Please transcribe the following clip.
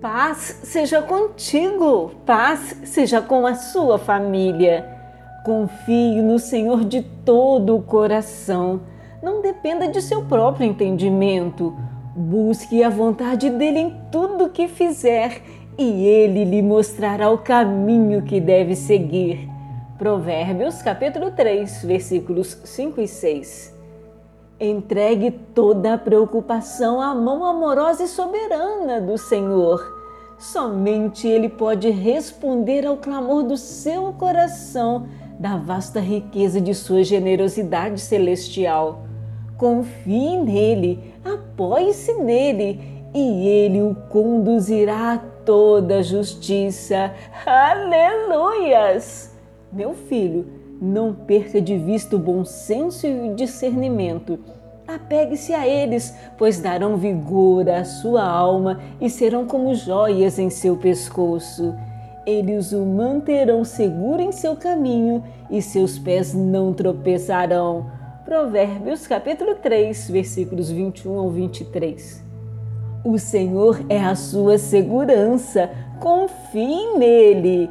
Paz seja contigo, paz seja com a sua família. Confie no Senhor de todo o coração. Não dependa de seu próprio entendimento. Busque a vontade dele em tudo que fizer e ele lhe mostrará o caminho que deve seguir. Provérbios capítulo 3, versículos 5 e 6. Entregue toda a preocupação à mão amorosa e soberana do Senhor. Somente Ele pode responder ao clamor do seu coração, da vasta riqueza de sua generosidade celestial. Confie nele, apoie-se nele e ele o conduzirá a toda a justiça. Aleluias! Meu filho, não perca de vista o bom senso e o discernimento. Apegue-se a eles, pois darão vigor à sua alma e serão como joias em seu pescoço. Eles o manterão seguro em seu caminho e seus pés não tropeçarão. Provérbios capítulo 3, versículos 21 ao 23. O Senhor é a sua segurança, confie nele